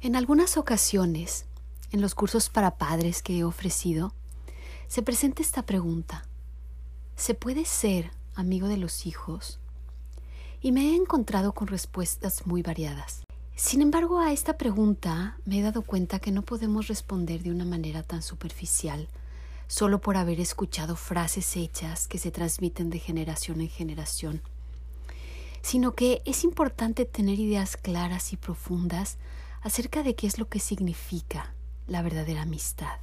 En algunas ocasiones, en los cursos para padres que he ofrecido, se presenta esta pregunta. ¿Se puede ser amigo de los hijos? Y me he encontrado con respuestas muy variadas. Sin embargo, a esta pregunta me he dado cuenta que no podemos responder de una manera tan superficial, solo por haber escuchado frases hechas que se transmiten de generación en generación, sino que es importante tener ideas claras y profundas acerca de qué es lo que significa la verdadera amistad.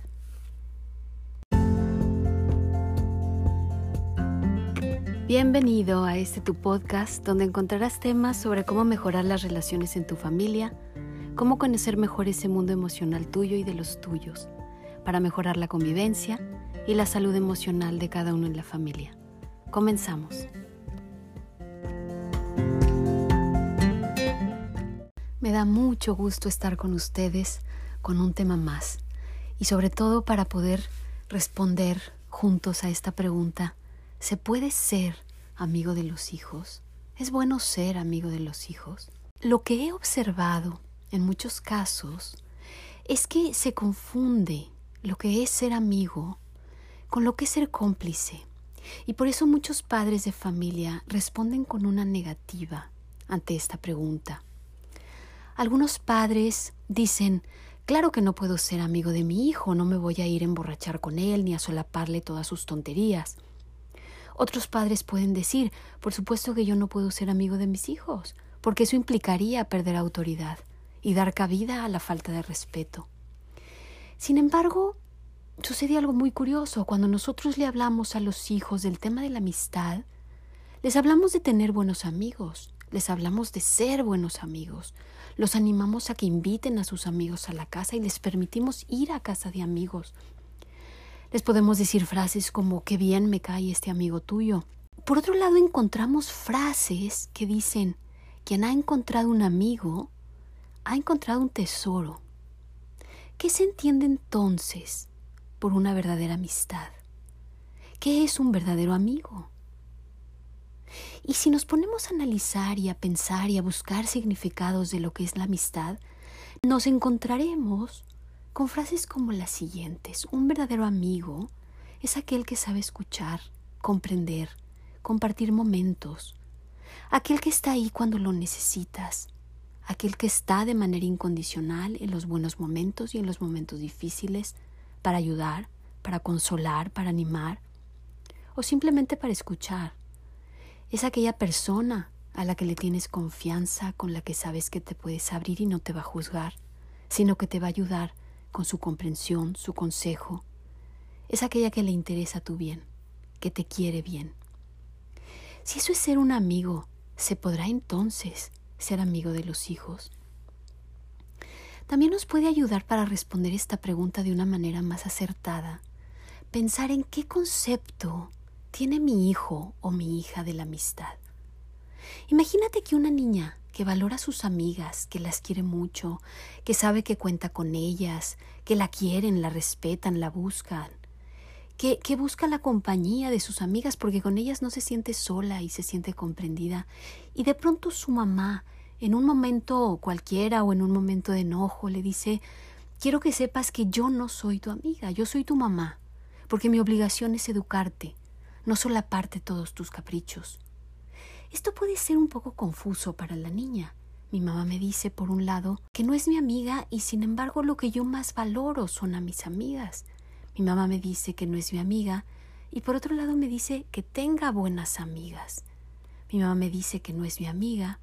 Bienvenido a este tu podcast donde encontrarás temas sobre cómo mejorar las relaciones en tu familia, cómo conocer mejor ese mundo emocional tuyo y de los tuyos, para mejorar la convivencia y la salud emocional de cada uno en la familia. Comenzamos. Me da mucho gusto estar con ustedes con un tema más y sobre todo para poder responder juntos a esta pregunta. ¿Se puede ser amigo de los hijos? ¿Es bueno ser amigo de los hijos? Lo que he observado en muchos casos es que se confunde lo que es ser amigo con lo que es ser cómplice. Y por eso muchos padres de familia responden con una negativa ante esta pregunta. Algunos padres dicen, claro que no puedo ser amigo de mi hijo, no me voy a ir a emborrachar con él ni a solaparle todas sus tonterías. Otros padres pueden decir, por supuesto que yo no puedo ser amigo de mis hijos, porque eso implicaría perder autoridad y dar cabida a la falta de respeto. Sin embargo, sucede algo muy curioso. Cuando nosotros le hablamos a los hijos del tema de la amistad, les hablamos de tener buenos amigos, les hablamos de ser buenos amigos, los animamos a que inviten a sus amigos a la casa y les permitimos ir a casa de amigos. Les podemos decir frases como qué bien me cae este amigo tuyo. Por otro lado, encontramos frases que dicen quien ha encontrado un amigo ha encontrado un tesoro. ¿Qué se entiende entonces por una verdadera amistad? ¿Qué es un verdadero amigo? Y si nos ponemos a analizar y a pensar y a buscar significados de lo que es la amistad, nos encontraremos con frases como las siguientes. Un verdadero amigo es aquel que sabe escuchar, comprender, compartir momentos, aquel que está ahí cuando lo necesitas, aquel que está de manera incondicional en los buenos momentos y en los momentos difíciles para ayudar, para consolar, para animar o simplemente para escuchar es aquella persona a la que le tienes confianza, con la que sabes que te puedes abrir y no te va a juzgar, sino que te va a ayudar con su comprensión, su consejo. Es aquella que le interesa tu bien, que te quiere bien. Si eso es ser un amigo, ¿se podrá entonces ser amigo de los hijos? También nos puede ayudar para responder esta pregunta de una manera más acertada, pensar en qué concepto tiene mi hijo o mi hija de la amistad. Imagínate que una niña que valora a sus amigas, que las quiere mucho, que sabe que cuenta con ellas, que la quieren, la respetan, la buscan, que, que busca la compañía de sus amigas porque con ellas no se siente sola y se siente comprendida, y de pronto su mamá, en un momento cualquiera o en un momento de enojo, le dice Quiero que sepas que yo no soy tu amiga, yo soy tu mamá, porque mi obligación es educarte no solaparte todos tus caprichos. Esto puede ser un poco confuso para la niña. Mi mamá me dice, por un lado, que no es mi amiga y sin embargo lo que yo más valoro son a mis amigas. Mi mamá me dice que no es mi amiga y por otro lado me dice que tenga buenas amigas. Mi mamá me dice que no es mi amiga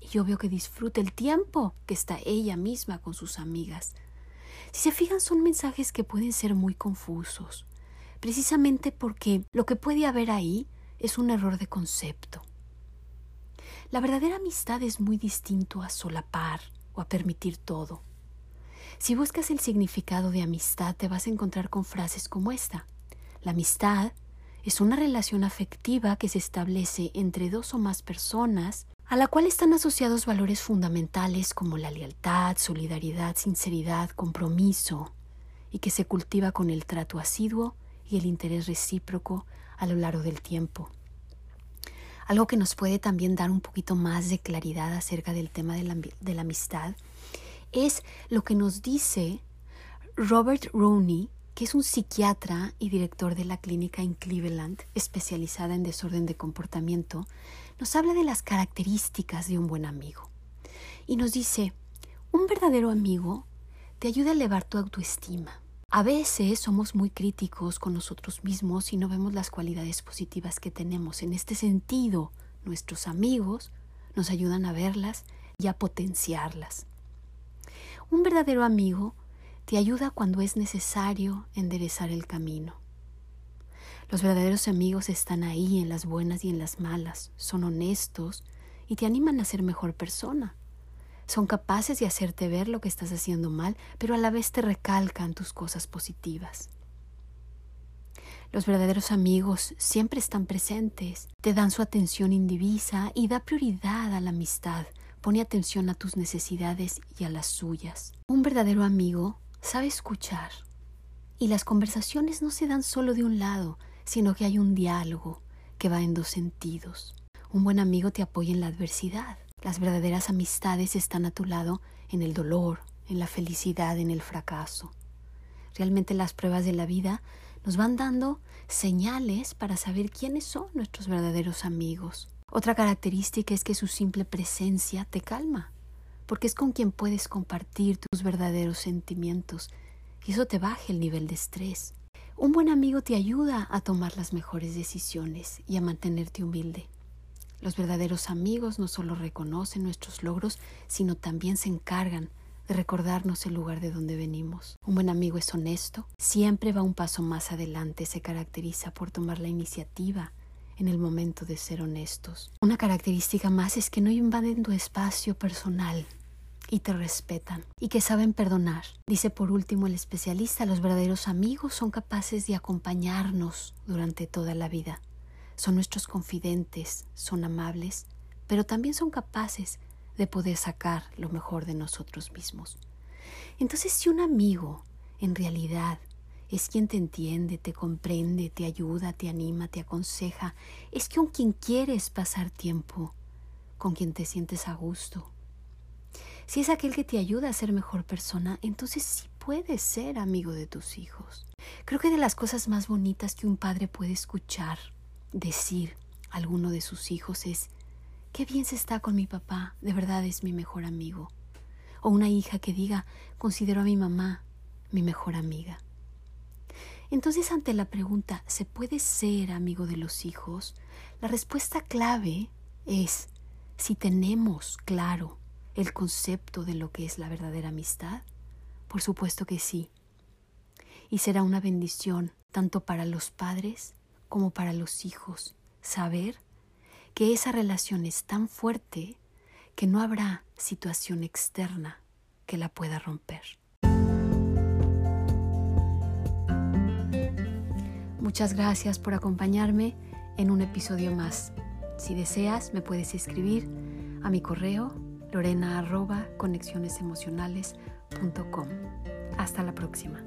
y yo veo que disfruta el tiempo que está ella misma con sus amigas. Si se fijan son mensajes que pueden ser muy confusos precisamente porque lo que puede haber ahí es un error de concepto. La verdadera amistad es muy distinto a solapar o a permitir todo. Si buscas el significado de amistad te vas a encontrar con frases como esta. La amistad es una relación afectiva que se establece entre dos o más personas a la cual están asociados valores fundamentales como la lealtad, solidaridad, sinceridad, compromiso, y que se cultiva con el trato asiduo y el interés recíproco a lo largo del tiempo. Algo que nos puede también dar un poquito más de claridad acerca del tema de la, amistad Es lo que nos dice Robert Rooney, que es un psiquiatra y director de la clínica en Cleveland, especializada en desorden de comportamiento, nos habla de las características de un buen amigo. Y nos dice, un verdadero amigo te ayuda a elevar tu autoestima. A veces somos muy críticos con nosotros mismos y no vemos las cualidades positivas que tenemos. En este sentido, nuestros amigos nos ayudan a verlas y a potenciarlas. Un verdadero amigo te ayuda cuando es necesario enderezar el camino. Los verdaderos amigos están ahí en las buenas y en las malas, son honestos y te animan a ser mejor persona. Son capaces de hacerte ver lo que estás haciendo mal, pero a la vez te recalcan tus cosas positivas. Los verdaderos amigos siempre están presentes, te dan su atención indivisa y da prioridad a la amistad, pone atención a tus necesidades y a las suyas. Un verdadero amigo sabe escuchar. Y las conversaciones no se dan solo de un lado, sino que hay un diálogo que va en dos sentidos. Un buen amigo te apoya en la adversidad. Las verdaderas amistades están a tu lado en el dolor, en la felicidad, en el fracaso. Realmente las pruebas de la vida nos van dando señales para saber quiénes son nuestros verdaderos amigos. Otra característica es que su simple presencia te calma porque es con quien puedes compartir tus verdaderos sentimientos y eso te baja el nivel de estrés. Un buen amigo te ayuda a tomar las mejores decisiones y a mantenerte humilde. Los verdaderos amigos no solo reconocen nuestros logros, sino también se encargan de recordarnos el lugar de donde venimos. Un buen amigo es honesto, siempre va un paso más adelante, se caracteriza por tomar la iniciativa en el momento de ser honestos. Una característica más es que no invaden tu espacio personal y te respetan y que saben perdonar. Dice por último el especialista, los verdaderos amigos son capaces de acompañarnos durante toda la vida. Son nuestros confidentes, son amables, pero también son capaces de poder sacar lo mejor de nosotros mismos. Entonces, si un amigo en realidad es quien te entiende, te comprende, te ayuda, te anima, te aconseja, es con quien quieres pasar tiempo, con quien te sientes a gusto, si es aquel que te ayuda a ser mejor persona, entonces sí puedes ser amigo de tus hijos. Creo que de las cosas más bonitas que un padre puede escuchar decir a alguno de sus hijos es, qué bien se está con mi papá, de verdad es mi mejor amigo. O una hija que diga, considero a mi mamá mi mejor amiga. Entonces, ante la pregunta, ¿se puede ser amigo de los hijos? La respuesta clave es si tenemos claro el concepto de lo que es la verdadera amistad? Por supuesto que sí. Y será una bendición tanto para los padres como para los hijos saber que esa relación es tan fuerte que no habrá situación externa que la pueda romper. Muchas gracias por acompañarme en un episodio más. Si deseas, me puedes escribir a mi correo lorena. Hasta la próxima.